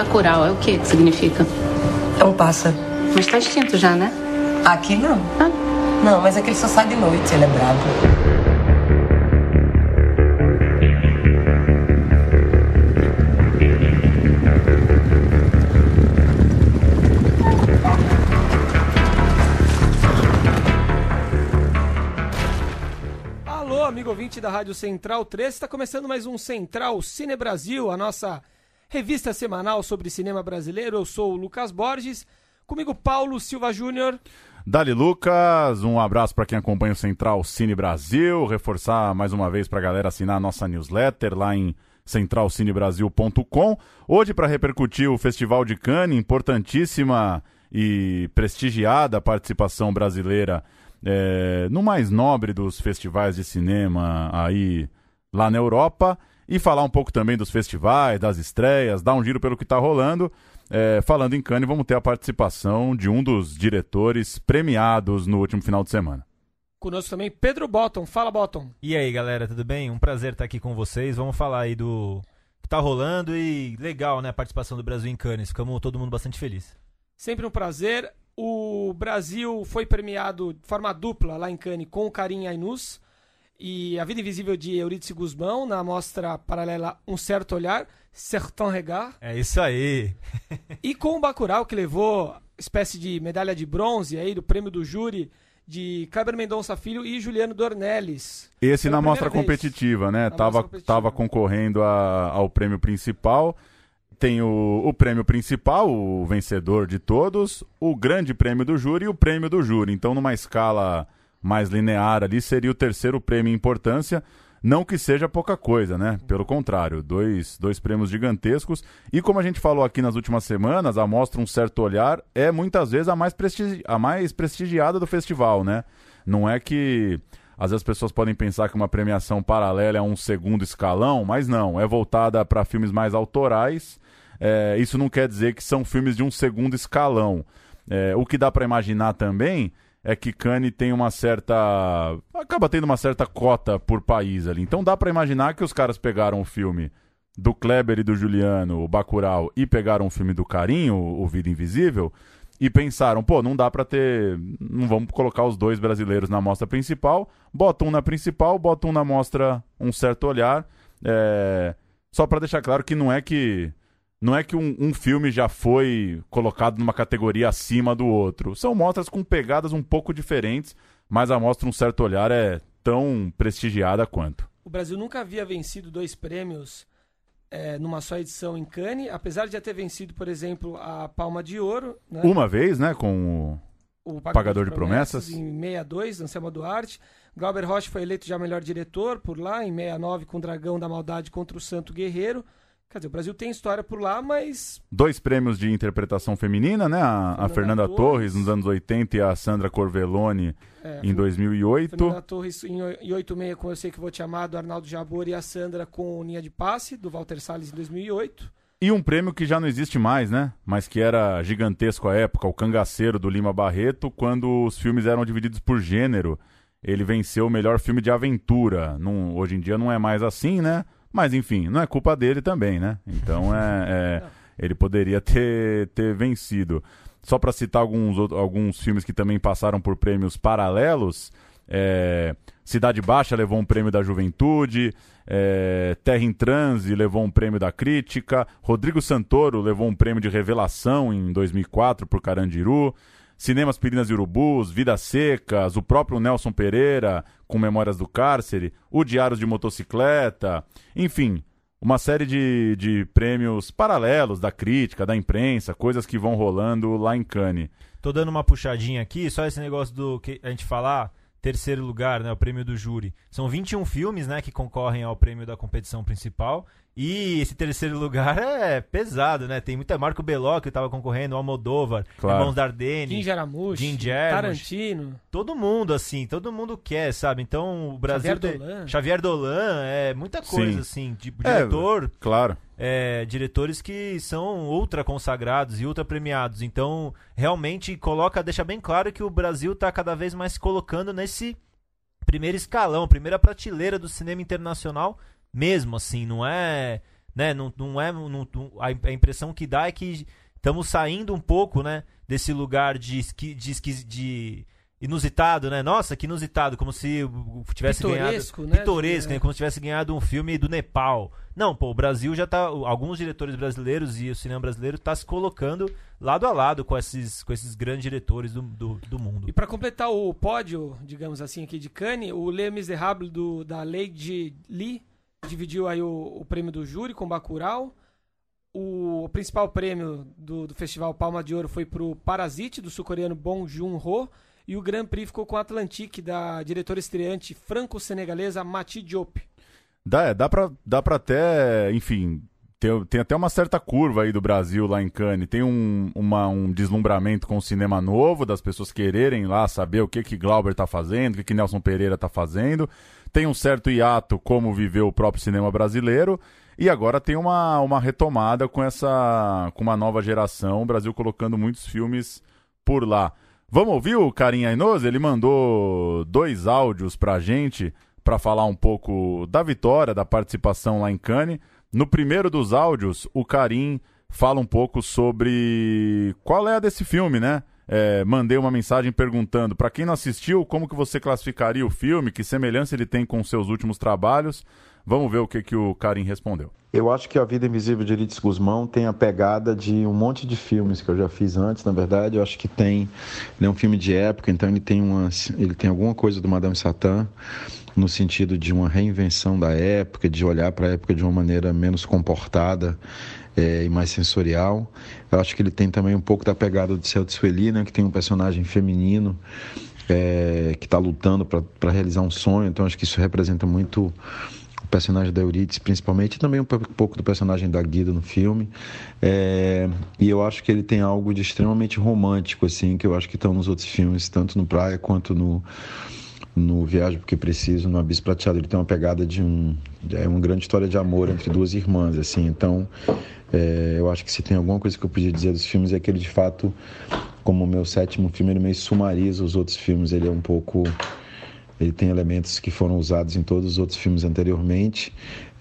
Bacurau é o que que significa? É um pássaro. Mas tá extinto já, né? Aqui não. Ah. Não, mas é que ele só sai de noite, ele é brabo. Alô, amigo ouvinte da Rádio Central 3, está começando mais um Central Cine Brasil, a nossa revista semanal sobre cinema brasileiro. Eu sou o Lucas Borges, comigo Paulo Silva Júnior. Dali Lucas, um abraço para quem acompanha o Central Cine Brasil, reforçar mais uma vez para a galera assinar a nossa newsletter lá em centralcinebrasil.com. Hoje para repercutir o Festival de Cannes, importantíssima e prestigiada participação brasileira é, no mais nobre dos festivais de cinema aí lá na Europa e falar um pouco também dos festivais, das estreias, dar um giro pelo que está rolando. É, falando em Cannes, vamos ter a participação de um dos diretores premiados no último final de semana. Conosco também Pedro Botton. Fala, Botton. E aí, galera, tudo bem? Um prazer estar aqui com vocês. Vamos falar aí do que tá rolando e legal, né, a participação do Brasil em Cannes. Ficamos todo mundo bastante feliz. Sempre um prazer. O Brasil foi premiado de forma dupla lá em Cannes com o Karim Ainus e A Vida Invisível de Eurídice Guzmão na mostra paralela Um Certo Olhar, Certain Regard. É isso aí. e com o Bacurau, que levou espécie de medalha de bronze aí do prêmio do júri de Kleber Mendonça Filho e Juliano Dornelles. Esse Pela na mostra vez. competitiva, né? Na Tava, competitiva. tava concorrendo a- ao prêmio principal. Tem o, o prêmio principal, o vencedor de todos, o grande prêmio do júri e o prêmio do júri. Então, numa escala mais linear ali, seria o terceiro prêmio em importância. Não que seja pouca coisa, né? Pelo contrário, dois, dois prêmios gigantescos. E como a gente falou aqui nas últimas semanas, a Mostra Um Certo Olhar é muitas vezes a mais, prestigi a mais prestigiada do festival, né? Não é que às vezes as pessoas podem pensar que uma premiação paralela é um segundo escalão, mas não, é voltada para filmes mais autorais. É, isso não quer dizer que são filmes de um segundo escalão. É, o que dá para imaginar também é que Cannes tem uma certa. acaba tendo uma certa cota por país ali. Então dá para imaginar que os caras pegaram o filme do Kleber e do Juliano, o Bacurau, e pegaram o filme do Carinho, o Vida Invisível, e pensaram, pô, não dá pra ter. Não vamos colocar os dois brasileiros na mostra principal. Bota um na principal, bota um na mostra um certo olhar. É, Só pra deixar claro que não é que. Não é que um, um filme já foi colocado numa categoria acima do outro. São mostras com pegadas um pouco diferentes, mas a mostra um certo olhar é tão prestigiada quanto. O Brasil nunca havia vencido dois prêmios é, numa só edição em Cannes, apesar de já ter vencido, por exemplo, a Palma de Ouro, né? Uma vez, né, com o o Pagador de Promessas. em 62, Anselmo Duarte. Glauber Rocha foi eleito já melhor diretor por lá, em 69, com Dragão da Maldade contra o Santo Guerreiro. Quer dizer, o Brasil tem história por lá, mas dois prêmios de interpretação feminina, né? A, a Fernanda Fernanda Torres. Torres nos anos 80 e a Sandra Corvelloni é, em 2008. Fernanda Torres em oi- em 86 com Eu Sei Que Vou Te Amar, do Arnaldo Jabor, e a Sandra com Linha de Passe, do Walter Salles, em 2008. E um prêmio que já não existe mais, né? Mas que era gigantesco à época, o Cangaceiro do Lima Barreto, quando os filmes eram divididos por gênero. Ele venceu o melhor filme de aventura. Não- hoje em dia não é mais assim, né? Mas enfim, não é culpa dele também, né? Então é, é- ele poderia ter, ter vencido. Só para citar alguns, alguns filmes que também passaram por prêmios paralelos, é, Cidade Baixa levou um prêmio da Juventude, é, Terra em Transe levou um prêmio da Crítica, Rodrigo Santoro levou um prêmio de revelação em 2004 por Carandiru, Cinemas Pirinas e Urubus, Vidas Secas, o próprio Nelson Pereira com Memórias do Cárcere, o Diários de Motocicleta, enfim, uma série de, de prêmios paralelos da crítica, da imprensa, coisas que vão rolando lá em Cannes. Tô dando uma puxadinha aqui, só esse negócio do que a gente falar, terceiro lugar, né, o prêmio do júri. São 21 filmes, né, que concorrem ao prêmio da competição principal. E esse terceiro lugar é pesado, né? Tem muita Marco Bellocchio que tava concorrendo, Almodóvar, Claro. Irmãos Dardenne. Jim Jarmusch, Jim Jarmusch. Tarantino. todo mundo, assim, todo mundo quer, sabe? Então o Brasil. Xavier tem- Dolan. Xavier Dolan, é muita coisa, assim. De, É, diretor, Claro. é, diretores que são ultra consagrados e ultra premiados. Então, realmente coloca, deixa bem claro que o Brasil tá cada vez mais se colocando nesse primeiro escalão, primeira prateleira do cinema internacional mesmo, assim, não é. né? Não, não é, não- a, impressão que dá é que estamos saindo um pouco, né? Desse lugar de, de, esqui, de inusitado, né? Nossa, que inusitado, como se tivesse Pitoresco, ganhado né? pitoresco, É. né? como se tivesse ganhado um filme do Nepal. Não, pô, o Brasil já tá, alguns diretores brasileiros e o cinema brasileiro tá se colocando lado a lado com esses, com esses grandes diretores do, do, do mundo. E para completar o pódio, digamos assim, aqui de Cannes, o Les Miserables do, da Lady Lee dividiu aí o, o prêmio do júri com Bacurau. O principal prêmio do, do festival Palma de Ouro foi pro Parasite, do sul-coreano Bong Joon-ho. E o Grand Prix ficou com Atlantique, da diretora estreante franco-senegalesa Mati Diop. Dá, é, dá, pra, dá pra até, enfim, tem, tem até uma certa curva aí do Brasil lá em Cannes. Tem um, uma- um deslumbramento com o cinema novo, das pessoas quererem lá saber o que que Glauber tá fazendo, o que que Nelson Pereira tá fazendo. Tem um certo hiato como viveu o próprio cinema brasileiro. E agora tem uma, uma retomada com essa com uma nova geração, o Brasil colocando muitos filmes por lá. Vamos ouvir o Karim Ainoz? Ele mandou dois áudios pra gente para falar um pouco da vitória, da participação lá em Cannes. No primeiro dos áudios, o Karim fala um pouco sobre qual é a desse filme, né? É, mandei uma mensagem perguntando para quem não assistiu, como que você classificaria o filme, que semelhança ele tem com seus últimos trabalhos. Vamos ver o que, que o Karim respondeu. Eu acho que A Vida Invisível de Elites Guzmão tem a pegada de um monte de filmes que eu já fiz antes, na verdade. Eu acho que tem. Ele é um filme de época, então ele tem, uma, ele tem alguma coisa do Madame Satã, no sentido de uma reinvenção da época, de olhar para a época de uma maneira menos comportada é, e mais sensorial. Eu acho que ele tem também um pouco da pegada do Celso Sueli, né, que tem um personagem feminino é, que está lutando para realizar um sonho. Então acho que isso representa muito o personagem da Euridice, principalmente, e também um pouco do personagem da Guida no filme. É, e eu acho que ele tem algo de extremamente romântico, assim, que eu acho que estão nos outros filmes, tanto no Praia quanto no, no Viagem Porque Preciso, no Abisso Prateado. Ele tem uma pegada de um. É uma grande história de amor entre duas irmãs, assim. Então, é, eu acho que se tem alguma coisa que eu podia dizer dos filmes é que ele, de fato, como o meu sétimo filme, ele meio sumariza os outros filmes. Ele é um pouco ele tem elementos que foram usados em todos os outros filmes anteriormente.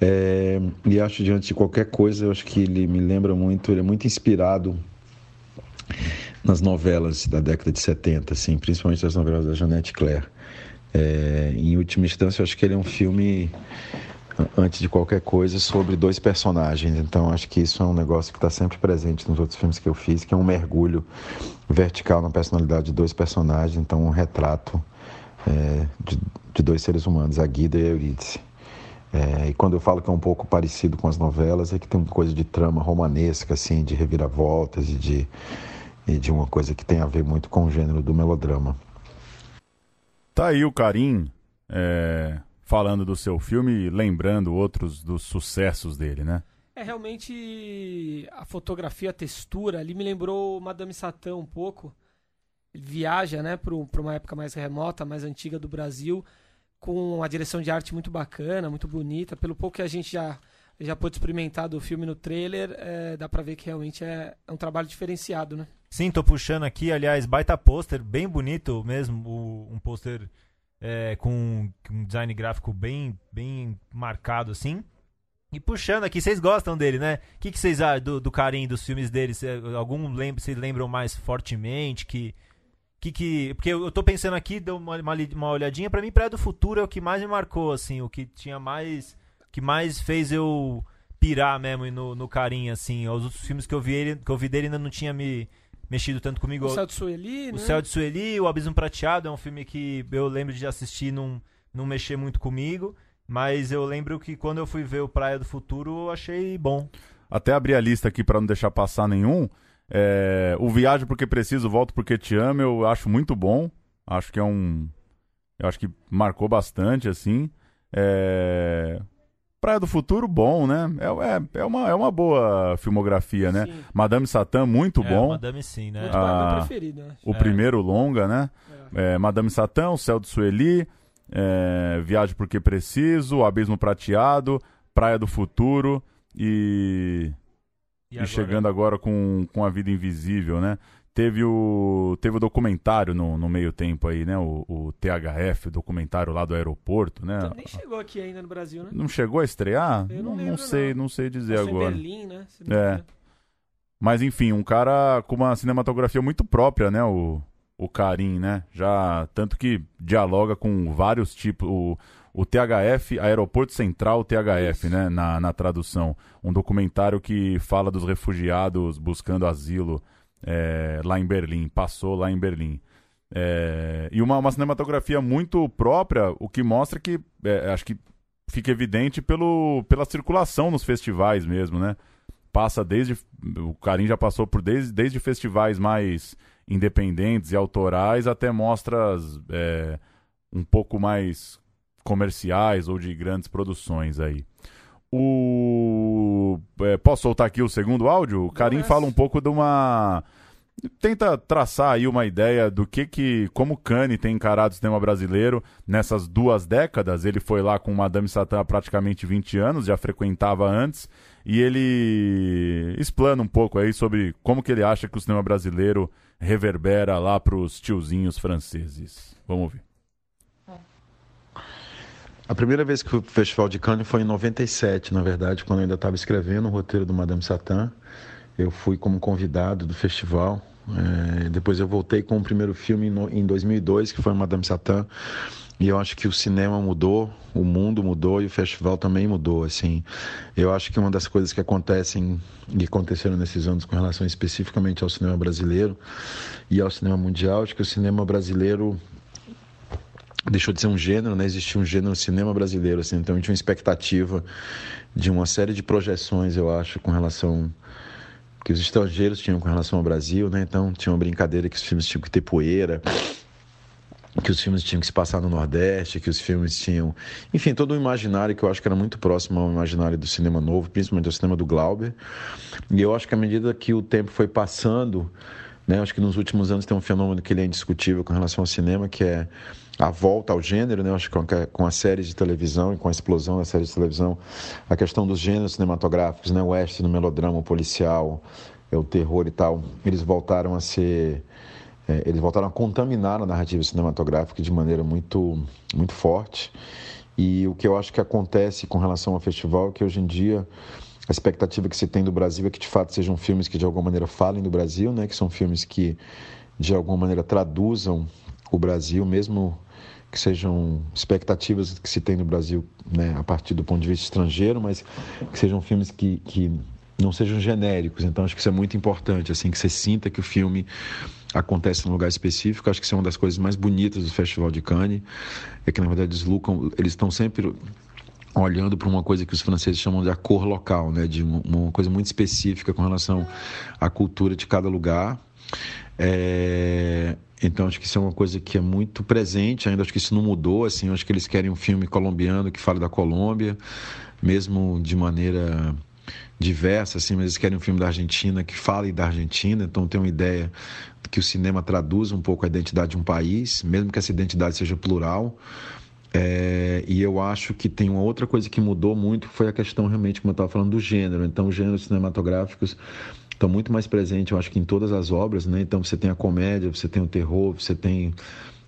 É, e acho, diante de qualquer coisa, eu acho que ele me lembra muito, ele é muito inspirado nas novelas da década de 70, assim, principalmente das novelas da Jeanette Claire. É, em última instância, eu acho que ele é um filme, antes de qualquer coisa, sobre dois personagens. Então, acho que isso é um negócio que está sempre presente nos outros filmes que eu fiz, que é um mergulho vertical na personalidade de dois personagens. Então, um retrato é, de, de, dois seres humanos, a Guida e a Eurídice. É, e quando eu falo que é um pouco parecido com as novelas, é que tem uma coisa de trama romanesca, assim, de reviravoltas e de, e de uma coisa que tem a ver muito com o gênero do melodrama. Tá aí o Karim é, falando do seu filme e lembrando outros dos sucessos dele, né? É, realmente a fotografia, a textura ali me lembrou Madame Satã um pouco viaja né, para uma época mais remota, mais antiga do Brasil, com uma direção de arte muito bacana, muito bonita. Pelo pouco que a gente já, já pôde experimentar do filme no trailer, é, dá pra ver que realmente é, é, um trabalho diferenciado, né? Sim, tô puxando aqui, aliás, baita pôster, bem bonito mesmo, um pôster é, com um design gráfico bem, bem marcado assim. E puxando aqui, vocês gostam dele, né? O que, vocês acham do, do carinho dos filmes dele? Cê, algum lembra, vocês lembram mais fortemente que que, que porque eu tô pensando aqui deu uma, uma, uma olhadinha para mim Praia do Futuro é o que mais me marcou assim o que tinha mais que mais fez eu pirar mesmo no, no carinho assim os outros filmes que eu vi ele que eu vi dele ainda não tinha me mexido tanto comigo o Céu de Sueli o né? Céu de Sueli o Abismo Prateado é um filme que eu lembro de assistir não não mexer muito comigo mas eu lembro que quando eu fui ver o Praia do Futuro eu achei bom até abrir a lista aqui para não deixar passar nenhum é, o Viajo Porque Preciso, Volto Porque Te Amo, eu acho muito bom. Acho que é um. Eu acho que marcou bastante, assim. É... Praia do Futuro, bom, né? É, é, é, uma, é uma boa filmografia, né? Sim. Madame Satã, muito é, bom. Madame sim, né? Muito Ah, meu preferido, né? O É. primeiro longa, né? É. É, Madame Satã, O Céu de Sueli, é, Viagem Porque Preciso, Abismo Prateado, Praia do Futuro e. E, agora- chegando agora com, com A Vida Invisível, né? Teve o, teve o documentário no, no meio tempo aí, né? O, o THF, o documentário lá do aeroporto, né? Então, nem chegou aqui ainda no Brasil, né? Não chegou a estrear? Eu não não, lembro, sei, não. não sei dizer Passou agora. em Berlim, né? Não É. Mas enfim, um cara com uma cinematografia muito própria, né? O, o Karim, né? Já tanto que dialoga com vários tipos. O, o THF, Aeroporto Central THF, né? Na, na tradução. Um documentário que fala dos refugiados buscando asilo é, lá em Berlim. Passou lá em Berlim. É, e uma, uma cinematografia muito própria, o que mostra que é, acho que fica evidente pelo, pela circulação nos festivais mesmo, né? Passa desde. O Karim já passou por desde, desde festivais mais independentes e autorais até mostras é, um pouco mais comerciais ou de grandes produções aí. O. é, posso soltar aqui o segundo áudio? O Karim fala um pouco de uma. Tenta traçar aí uma ideia do que que. Como Cane tem encarado o cinema brasileiro nessas duas décadas. Ele foi lá com Madame Satã há praticamente 20 anos, já frequentava antes. E ele explana um pouco aí sobre como que ele acha que o cinema brasileiro reverbera lá pros tiozinhos franceses. Vamos ouvir. A primeira vez que fui pro Festival de Cannes foi em 97, na verdade, quando eu ainda estava escrevendo o roteiro do Madame Satã. Eu fui como convidado do festival. É, depois eu voltei com o primeiro filme em no- em 2002, que foi Madame Satã. E eu acho que o cinema mudou, o mundo mudou e o festival também mudou, assim. Eu acho que uma das coisas que acontecem e aconteceram nesses anos com relação especificamente ao cinema brasileiro e ao cinema mundial, acho que o cinema brasileiro deixou de ser um gênero, né? Existia um gênero cinema brasileiro, assim. Então a gente tinha uma expectativa de uma série de projeções, eu acho, com relação que os estrangeiros tinham com relação ao Brasil, né? Então tinha uma brincadeira que os filmes tinham que ter poeira, que os filmes tinham que se passar no Nordeste, que os filmes tinham, enfim, todo um imaginário que eu acho que era muito próximo ao imaginário do cinema novo, principalmente do cinema do Glauber. E eu acho que à medida que o tempo foi passando, né, acho que nos últimos anos tem um fenômeno que ele é indiscutível com relação ao cinema, que é a volta ao gênero, né? Acho que com a- séries de televisão e com a explosão das séries de televisão, a questão dos gêneros cinematográficos, né? O western, o melodrama, o policial, é o terror e tal, eles voltaram a ser é, eles voltaram a contaminar a narrativa cinematográfica de maneira muito, muito forte. E o que eu acho que acontece com relação ao festival é que hoje em dia a expectativa que se tem do Brasil é que de fato sejam filmes que de alguma maneira falem do Brasil, né? Que são filmes que de alguma maneira traduzam o Brasil, mesmo que sejam expectativas que se tem no Brasil, né? A partir do ponto de vista estrangeiro, mas que sejam filmes que, que não sejam genéricos. Então acho que isso é muito importante, assim, que você sinta que o filme acontece num lugar específico. Acho que isso é uma das coisas mais bonitas do Festival de Cannes, é que na verdade eles lucram, eles estão sempre olhando para uma coisa que os franceses chamam de a cor local, né, de uma, coisa muito específica com relação à cultura de cada lugar. É, Então acho que isso é uma coisa que é muito presente ainda. Acho que isso não mudou. Assim, acho que eles querem um filme colombiano que fale da Colômbia, mesmo de maneira diversa, assim, mas eles querem um filme da Argentina que fale da Argentina. Então tem uma ideia que o cinema traduz um pouco a identidade de um país, mesmo que essa identidade seja plural. É, e eu acho que tem uma outra coisa que mudou muito, que foi a questão realmente, como eu estava falando, do gênero. Então, os gêneros cinematográficos estão muito mais presentes, eu acho que em todas as obras, né? Então, você tem a comédia, você tem o terror, você tem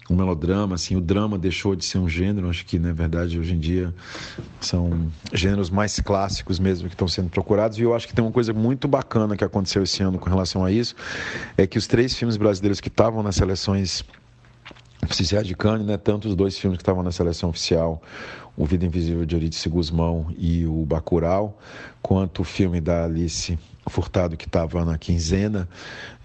o melodrama, assim, o drama deixou de ser um gênero, acho que, na verdade, hoje em dia são gêneros mais clássicos mesmo que estão sendo procurados, e eu acho que tem uma coisa muito bacana que aconteceu esse ano com relação a isso, é que os três filmes brasileiros que estavam nas seleções oficiais de Cannes, né? Tanto os dois filmes que estavam na seleção oficial, O Vida Invisível de Eurídice Guzmão e o Bacurau, quanto o filme da Alice Furtado que estava na quinzena.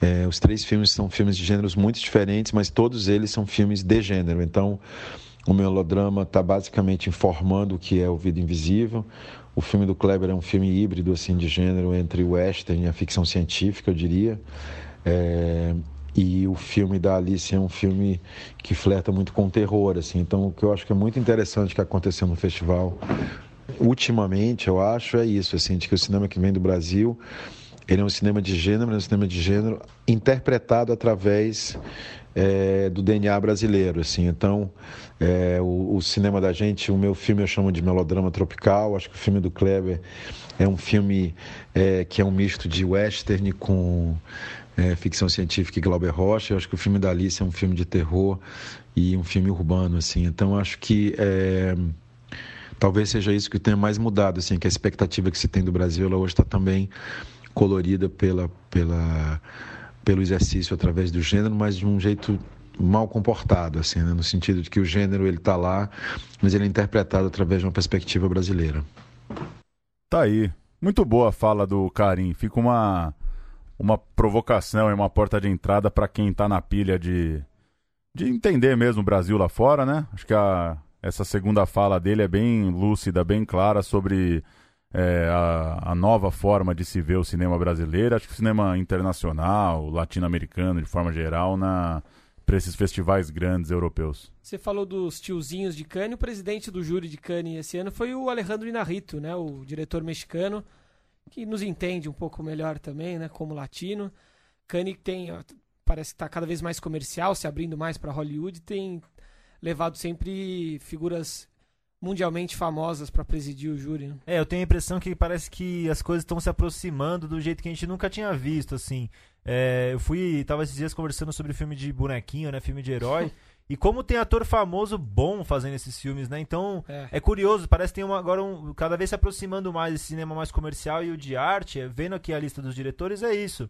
É, os três filmes são filmes de gêneros muito diferentes, mas todos eles são filmes de gênero. Então, o melodrama está basicamente informando o que é o Vida Invisível. O filme do Kleber é um filme híbrido assim de gênero entre o western e a ficção científica, eu diria. É, e o filme da Alice é um filme que flerta muito com terror, assim. Então, o que eu acho que é muito interessante que aconteceu no festival ultimamente, eu acho, é isso, assim, de que o cinema que vem do Brasil ele é um cinema de gênero, é um cinema de gênero interpretado através é, do DNA brasileiro, assim. Então, é, o, o, cinema da gente, o meu filme eu chamo de melodrama tropical. Acho que o filme do Kleber é um filme é, que é um misto de western com é, ficção científica e Glauber Rocha. Eu acho que o filme da Alice é um filme de terror e um filme urbano, assim. Então, acho que é, talvez seja isso que tenha mais mudado, assim, que a expectativa que se tem do Brasil, ela hoje está também colorida pela, pela, pelo exercício através do gênero, mas de um jeito mal comportado, assim, né? no sentido de que o gênero ele está lá, mas ele é interpretado através de uma perspectiva brasileira. Tá aí. Muito boa a fala do Karim. Fica uma, uma provocação e uma porta de entrada para quem está na pilha de, de entender mesmo o Brasil lá fora, né? Acho que a, essa segunda fala dele é bem lúcida, bem clara sobre é, a, a, nova forma de se ver o cinema brasileiro, acho que o cinema internacional, latino-americano de forma geral, na para esses festivais grandes europeus. Você falou dos tiozinhos de Cannes, o presidente do júri de Cannes esse ano foi o Alejandro Inarrito, né, o diretor mexicano, que nos entende um pouco melhor também, né, como latino. Cannes tem, parece que está cada vez mais comercial, se abrindo mais para Hollywood, tem levado sempre figuras mundialmente famosas para presidir o júri. Né? É, eu tenho a impressão que parece que as coisas estão se aproximando do jeito que a gente nunca tinha visto, assim. É, eu fui, tava esses dias conversando sobre filme de bonequinho, né, filme de herói. E como tem ator famoso bom fazendo esses filmes, né? Então, é, é curioso, parece que tem uma, agora um, cada vez se aproximando mais esse cinema mais comercial e o de arte, vendo aqui a lista dos diretores, é isso.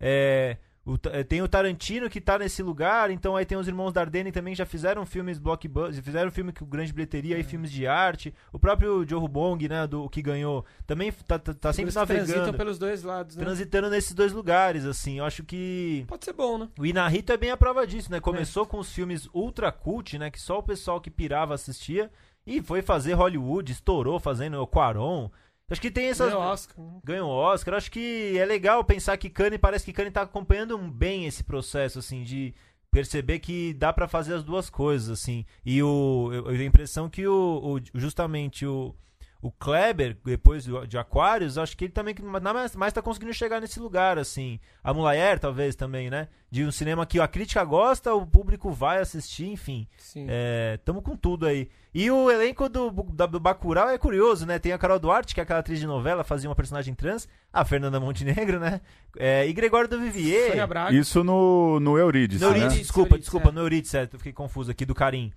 É, o, eh, tem o Tarantino que tá nesse lugar, então aí tem os irmãos Dardenne também que já fizeram filmes blockbusters, fizeram filme com grande bilheteria e é. filmes de arte. O próprio Joe Bong, né, do que ganhou, também tá, tá, tá sempre navegando. Transitam pelos dois lados, né? Transitando nesses dois lugares, assim. Eu acho que pode ser bom, né? O Inarito é bem a prova disso, né? Começou é. com os filmes ultra cult, né, que só o pessoal que pirava assistia e foi fazer Hollywood, estourou fazendo o Quaron. Acho que tem essas. Ganhou Oscar. Ganhou Oscar. Acho que é legal pensar que Kanye parece que Kanye tá acompanhando bem esse processo, assim, de perceber que dá para fazer as duas coisas, assim. E o, eu, eu tenho a impressão que o, o justamente o, o Kleber, depois de Aquários, acho que ele também nada mais, mais tá conseguindo chegar nesse lugar, assim. A Mulayer, talvez, também, né? De um cinema que a crítica gosta, o público vai assistir, enfim. Sim. É, tamo com tudo aí. E o elenco do, do, do Bacurau é curioso, né? Tem a Carol Duarte, que é aquela atriz de novela, fazia uma personagem trans. A Fernanda Montenegro, né? É, e Gregório do Vivier. Isso no, no Euridice, No Euridice, né? desculpa, Euridice, desculpa, é. no Euridice, é, fiquei confuso aqui, do Carim.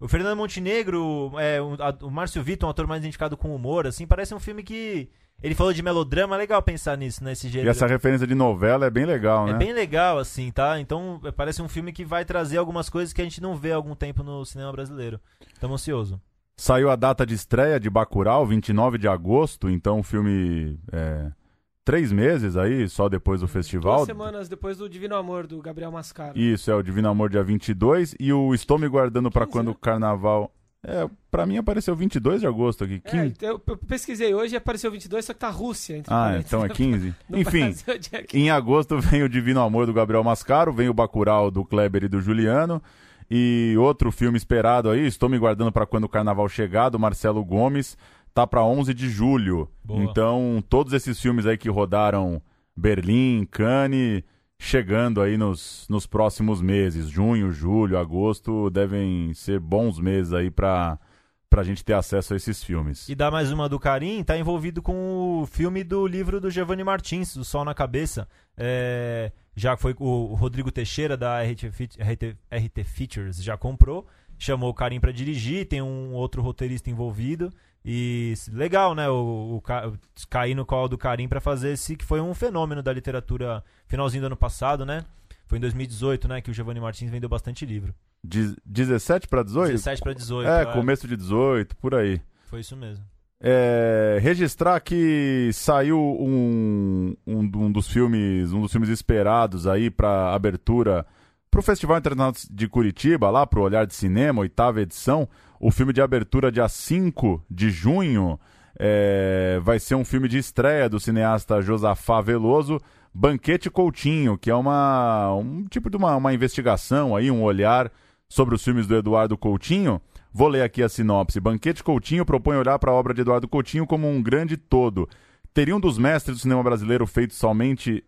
O Fernando Montenegro, é, o, a, o Márcio Vitor, um ator mais identificado com humor, assim, parece um filme que. Ele falou de melodrama, é legal pensar nisso, nesse jeito. E essa referência de novela é bem legal, é né? É bem legal, assim, tá? Então é, parece um filme que vai trazer algumas coisas que a gente não vê há algum tempo no cinema brasileiro. Estamos ansioso. Saiu a data de estreia de Bacurau, 29 de agosto, então o filme. É três meses aí, só depois do festival. Duas semanas depois do Divino Amor, do Gabriel Mascaro. Isso, é o Divino Amor dia 22 e o Estou Me Guardando para quando o Carnaval... É, pra mim apareceu 22 de agosto aqui. 15... É, eu, eu, pesquisei hoje e apareceu 22, só que tá Rússia. Entre ah, então é 15? Enfim, em agosto vem o Divino Amor do Gabriel Mascaro, vem o Bacurau do Kleber e do Juliano. E outro filme esperado aí, Estou Me Guardando para quando o Carnaval chegar, do Marcelo Gomes tá para 11 de julho. Boa. Então, todos esses filmes aí que rodaram Berlim, Cannes, chegando aí nos, nos próximos meses, junho, julho, agosto, devem ser bons meses aí para pra gente ter acesso a esses filmes. E dá mais uma do Karim, tá envolvido com o filme do livro do Giovanni Martins, O Sol na Cabeça. É, já foi o Rodrigo Teixeira da RT, RT, RT Features já comprou, chamou o Karim para dirigir, tem um outro roteirista envolvido. E legal, né? O, o, o cair no colo do Karim para fazer esse que foi um fenômeno da literatura finalzinho do ano passado, né? Foi em 2018, né, que o Giovanni Martins vendeu bastante livro. De 17 para 18? 17 para 18. É, é, começo de 18, por aí. Foi isso mesmo. É, registrar que saiu um, um, um, dos filmes, um dos filmes esperados aí para abertura para o Festival Internacional de Curitiba, lá para o Olhar de Cinema, oitava edição. O filme de abertura, dia 5 de junho, é, vai ser um filme de estreia do cineasta Josafá Veloso, Banquete Coutinho, que é uma, um tipo de uma, uma investigação, aí, um olhar sobre os filmes do Eduardo Coutinho. Vou ler aqui a sinopse. Banquete Coutinho propõe olhar para a obra de Eduardo Coutinho como um grande todo Teria um dos mestres do cinema brasileiro feito somente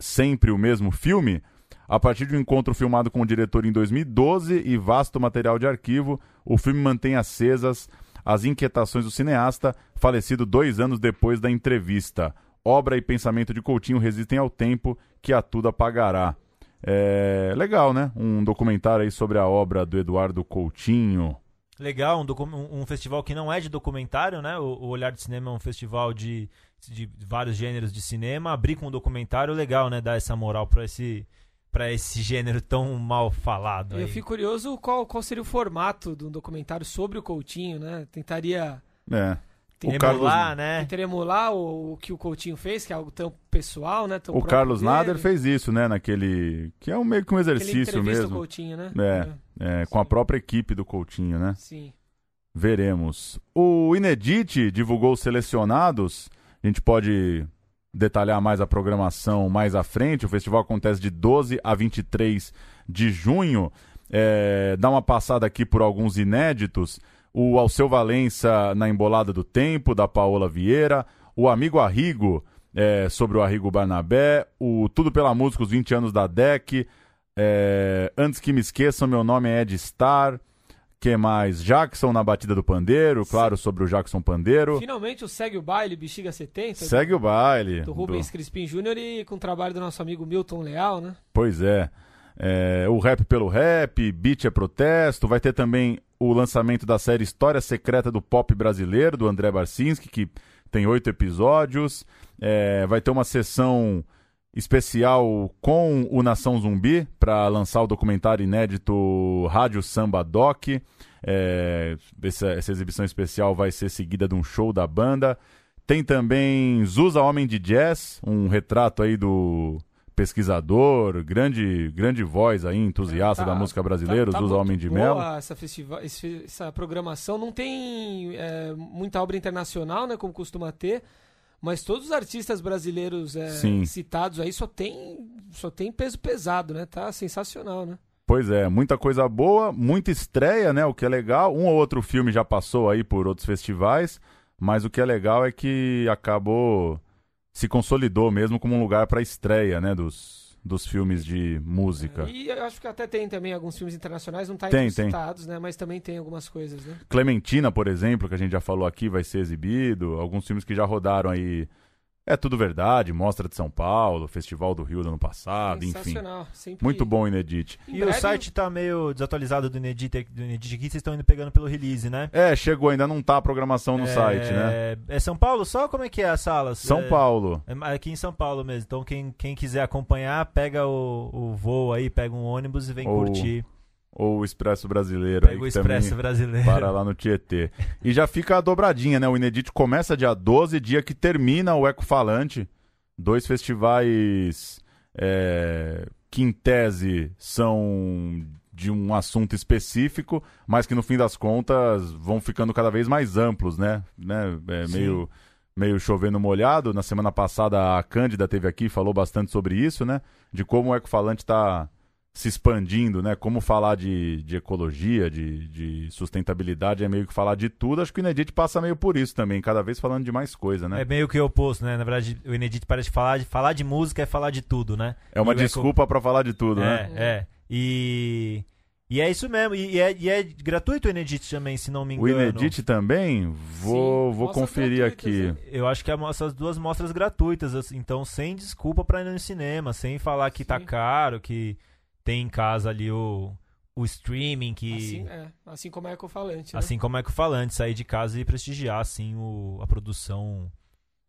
sempre o mesmo filme? A partir de um encontro filmado com o diretor em 2012 e vasto material de arquivo, o filme mantém acesas as inquietações do cineasta, falecido dois anos depois da entrevista. Obra e pensamento de Coutinho resistem ao tempo que a tudo apagará. É legal, né? Um documentário aí sobre a obra do Eduardo Coutinho. Legal, um, um- festival que não é de documentário, né? O, o Olhar de Cinema é um festival de, de vários gêneros de cinema. Abrir com um documentário, legal, né? Dar essa moral pra esse, pra esse gênero tão mal falado. Eu aí. fico curioso qual, qual seria o formato de um documentário sobre o Coutinho, né? Tentaria, É. O Emular, Carlos, né? tentaria emular o, o que o Coutinho fez, que é algo tão pessoal, né? Tão o Carlos dele. Nader fez isso, né? Naquele. Que é um, meio que um exercício mesmo. Coutinho, né? É, é, com a própria equipe do Coutinho, né? Sim. Veremos. O Inedit divulgou os selecionados. A gente pode detalhar mais a programação mais à frente. O festival acontece de 12 a 23 de junho. É, dá uma passada aqui por alguns inéditos. O Alceu Valença na Embolada do Tempo, da Paola Vieira. O Amigo Arrigo, é, sobre o Arrigo Barnabé. O Tudo pela Música, os 20 anos da DEC. É, antes que me esqueçam, meu nome é Ed Star. Que mais? Jackson na batida do pandeiro, claro, sobre o Jackson Pandeiro. Finalmente o Segue o Baile, Bexiga 70. Segue o baile. Do Rubens Crispim Júnior e com o trabalho do nosso amigo Milton Leal, né? Pois é. É, o rap pelo rap, beat é protesto. Vai ter também o lançamento da série História Secreta do Pop Brasileiro, do André Barcinski, que tem oito episódios. É, vai ter uma sessão especial com o Nação Zumbi para lançar o documentário inédito Rádio Samba Doc. É, essa, essa exibição especial vai ser seguida de um show da banda. Tem também Zusa Homem de Jazz, um retrato aí do pesquisador, grande, grande voz aí, entusiasta Tá- da música brasileira, tá- tá Zusa Homem de Melo. Essa, festival, essa programação não tem é, muita obra internacional, né? Como costuma ter. Mas todos os artistas brasileiros é, citados aí só tem, só tem peso pesado, né? Tá sensacional, né? Pois é, muita coisa boa, muita estreia, né? O que é legal. Um ou outro filme já passou aí por outros festivais, mas o que é legal é que acabou se consolidou mesmo como um lugar para estreia, né? Dos, dos filmes de música. E eu acho que até tem também alguns filmes internacionais, não tá Tem, tem. citados, né? Mas também tem algumas coisas, né? Clementina, por exemplo, que a gente já falou aqui, vai ser exibido. Alguns filmes que já rodaram aí. É tudo verdade, Mostra de São Paulo, Festival do Rio do ano passado, enfim. Sensacional. Sempre... Muito bom, Inedit. Em E breve- o site tá meio desatualizado do Inedit, do Inedit aqui, vocês estão indo pegando pelo release, né? É, chegou, ainda não tá a programação no é, site, né? É São Paulo só? Como é que é as salas? São É- Paulo. É aqui em São Paulo mesmo. Então quem, quem quiser acompanhar, pega o, o voo aí, pega um ônibus e vem Ou curtir. Ou o Expresso Brasileiro. Pega aí, o Expresso Brasileiro. Para lá no Tietê. E já fica a dobradinha, né? O Inedit começa dia 12, dia que termina o Eco Falante. Dois festivais é, que, em tese, são de um assunto específico, mas que, no fim das contas, vão ficando cada vez mais amplos, né? né? É, meio, meio chovendo molhado. Na semana passada, a Cândida teve aqui e falou bastante sobre isso, né? De como o Eco Falante está se expandindo, né? Como falar de, de ecologia, de, de sustentabilidade é meio que falar de tudo. Acho que o Inedit passa meio por isso também, cada vez falando de mais coisa, né? É meio que o oposto, né? Na verdade, o Inedit parece falar de falar de música é falar de tudo, né? É uma E o Eco- desculpa pra falar de tudo, é, né? é. E e é isso mesmo. E, é, e é gratuito o Inedit também, se não me O engano. Inedit também, vou, Sim, vou conferir aqui. né? Eu acho que é essas duas mostras gratuitas, assim, então sem desculpa pra ir no cinema, sem falar que tá Sim. caro, que tem em casa ali o, o streaming, que Assim, é, assim como é ecofalante, né? assim como é que o falante, sair de casa e prestigiar assim o, a produção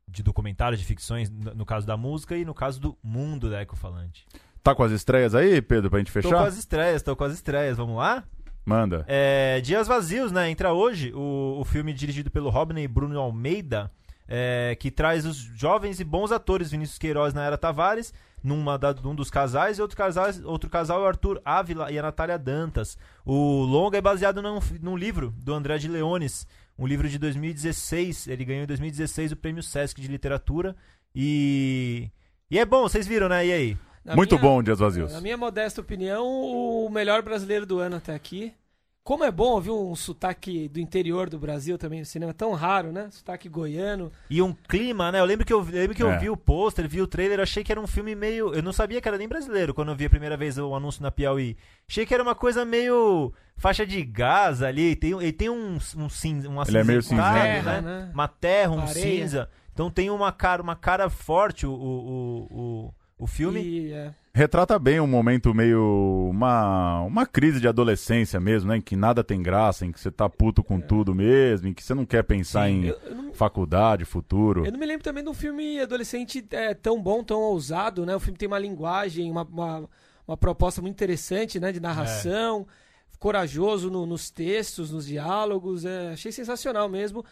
de documentários, de ficções, no, no caso da música e no caso do mundo da Ecofalante. Tá com as estreias aí, Pedro, pra gente Tô com fechar? as estreias, tô com as estreias, vamos lá? Manda. É, Dias Vazios, né? Entra hoje o, o filme dirigido pelo Robney Bruno Almeida, é, que traz os jovens e bons atores Vinícius Queiroz na Era Tavares, numa da, num dos casais, e outro, casais, outro casal é o Arthur Ávila e a Natália Dantas. O longa é baseado num, num livro do André de Leones, um livro de 2016. Ele ganhou em 2016 o Prêmio Sesc de Literatura. E. E é bom, vocês viram, né? E aí? Na Muito minha- bom, Dias Vazios. Na minha modesta opinião, o melhor brasileiro do ano até aqui. Como é bom ouvir um sotaque do interior do Brasil também no cinema, tão raro, né? Sotaque goiano. E um clima, né? Eu lembro que eu, lembro que eu É. vi o pôster, vi o trailer, achei que era um filme meio. Eu não sabia que era nem brasileiro quando eu vi a primeira vez o anúncio na Piauí. Achei que era uma coisa meio faixa de gás ali. Tem, ele tem um, um cinza, uma Ele é meio cinzentado, cinzento, Terra, né? né? Uma terra, um Areia. cinza. Então tem uma cara, uma cara forte o, o, o, o, filme. E, é, Retrata bem um momento meio. Uma, uma crise de adolescência mesmo, né? Em que nada tem graça, em que você tá puto com tudo mesmo, em que você não quer pensar Sim, em eu, eu não, faculdade, futuro. eu não me lembro também de um filme adolescente é, tão bom, tão ousado, né? O filme tem uma linguagem, uma, uma, uma proposta muito interessante, né? De narração, corajoso no- nos textos, nos diálogos. é, achei sensacional mesmo.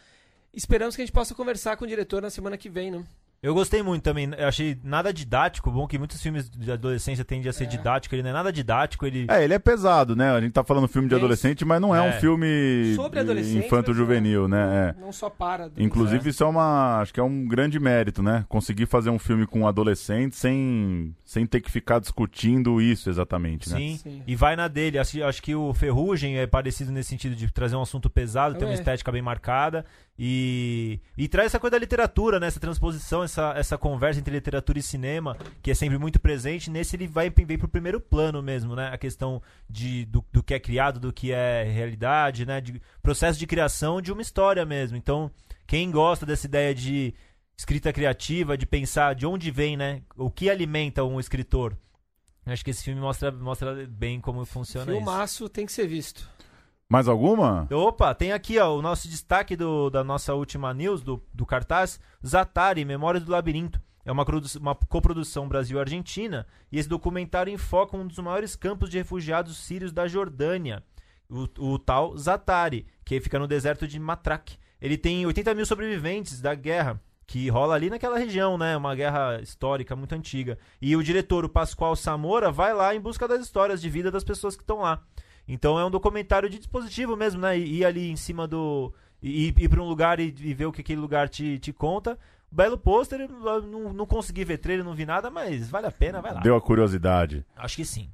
Esperamos que a gente possa conversar com o diretor na semana que vem, né? Eu gostei muito também. Eu achei nada didático. Bom que muitos filmes de adolescência tendem a ser didático. Ele não é nada didático. Ele. É, ele é pesado, né? A gente tá falando filme de adolescente, mas não é, um É. filme Sobre adolescente, infanto-juvenil, né? É. Não só para. Inclusive, isso é uma. Acho que é um grande mérito, né? Conseguir fazer um filme com adolescente sem, sem ter que ficar discutindo isso exatamente, né? Sim, Sim. e vai na dele. Acho, acho que o Ferrugem é parecido nesse sentido de trazer um assunto pesado, ter uma É. estética bem marcada e, e traz essa coisa da literatura, né? Essa transposição, essa, essa conversa entre literatura e cinema, que é sempre muito presente. Nesse ele vai vem pro primeiro plano mesmo, né? A questão de, do, do que é criado, do que é realidade, né? De processo de criação de uma história mesmo. Então, quem gosta dessa ideia de escrita criativa, de pensar de onde vem, né? O que alimenta um escritor. Acho que esse filme mostra, mostra bem como funciona isso. Filmaço tem que ser visto. Mais alguma? Opa, tem aqui ó, o nosso destaque do, da nossa última news, do, do cartaz, Zatari, Memórias do Labirinto. É uma, uma coprodução Brasil-Argentina e esse documentário enfoca um dos maiores campos de refugiados sírios da Jordânia, o, o tal Zatari, que fica no deserto de Matrak. Ele tem 80 mil sobreviventes da guerra que rola ali naquela região, né? Uma guerra histórica muito antiga. E o diretor, o Pascoal Samora, vai lá em busca das histórias de vida das pessoas que estão lá. Então é um documentário de dispositivo mesmo, né? Ir ali em cima do. ir, ir pra um lugar e, e ver o que aquele lugar te, te conta. Belo pôster, não, não consegui ver trailer, não vi nada, mas vale a pena, vai lá. Deu a curiosidade. Acho que sim.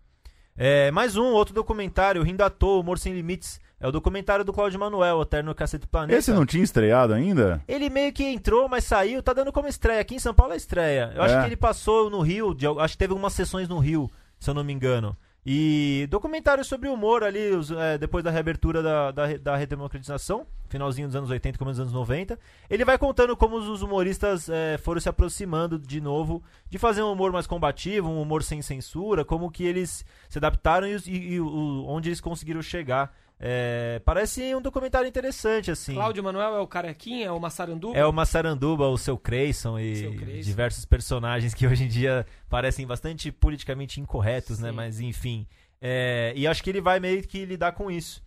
É, mais um, outro documentário, Rindo à Toa, Humor Sem Limites. É o documentário do Claudio Manuel, Eterno Cacete do Planeta. Esse não tinha estreado ainda? Ele meio que entrou, mas saiu, tá dando como estreia. Aqui em São Paulo é estreia. Eu acho É. que ele passou no Rio, de- acho que teve algumas sessões no Rio, se eu não me engano. E documentário sobre humor ali, os- é, depois da reabertura da, da, da redemocratização, finalzinho dos anos 80, começo dos anos 90. Ele vai contando como os humoristas é, foram se aproximando de novo de fazer um humor mais combativo, um humor sem censura, como que eles se adaptaram e, e- e o- onde eles conseguiram chegar. É, parece um documentário interessante, assim. Cláudio Manuel é o Carequinha, é o Massaranduba? É o Massaranduba, o seu Creyson e Seu Creyson. diversos personagens que hoje em dia parecem bastante politicamente incorretos, né? Sim. Mas enfim. É, e acho que ele vai meio que lidar com isso.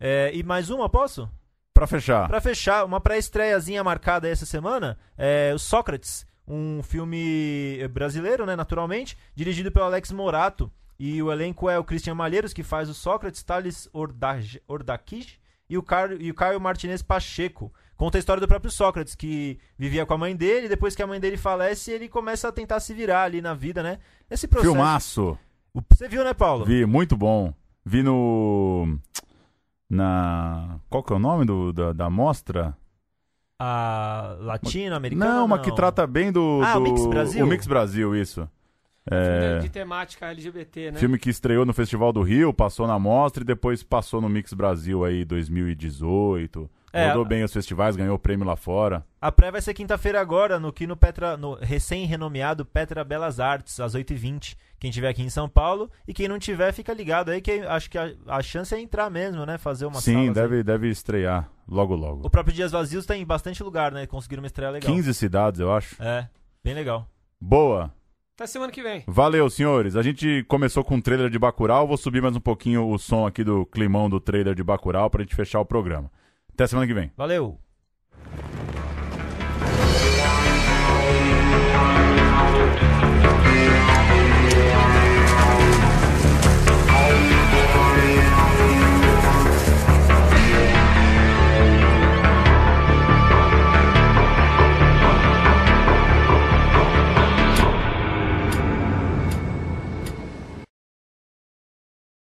É, e mais uma, posso? Pra fechar. Pra fechar, uma pré-estreiazinha marcada essa semana é o Sócrates, um filme brasileiro, né, naturalmente, dirigido pelo Alex Morato. E o elenco é o Christian Malheiros, que faz o Sócrates, Thales Ordaj- e o, Car e o Caio Martinez Pacheco. Conta a história do próprio Sócrates, que vivia com a mãe dele, depois que a mãe dele falece, ele começa a tentar se virar ali na vida, né? Esse processo. Filmaço. O- Você viu, né, Paulo? Vi, muito bom. Vi no. Na. Qual que é o nome do, da, da mostra? A latino-americana? Não, uma que trata bem do. Ah, o do- Mix Brasil? O Mix Brasil, isso. Filme É, de temática LGBT, né? filme que estreou no Festival do Rio, passou na mostra e depois passou no Mix Brasil aí 2018. É, Rodou bem os festivais, ganhou prêmio lá fora. A pré vai ser quinta-feira agora, no que no Petra, no recém-renomeado Petra Belas Artes, às 8h20. Quem tiver aqui em São Paulo e quem não tiver, fica ligado aí, que acho que a, a chance é entrar mesmo, né? Fazer uma Sim, salas aí. deve, deve estrear logo logo. O próprio Dias Vazios tá em bastante lugar, né? Conseguiram uma estreia legal. 15 cidades, eu acho. É, bem legal. Boa. Até semana que vem. Valeu, senhores. A gente começou com o trailer de Bacurau. Vou subir mais um pouquinho o som aqui do climão do trailer de Bacurau pra gente fechar o programa. Até semana que vem. Valeu!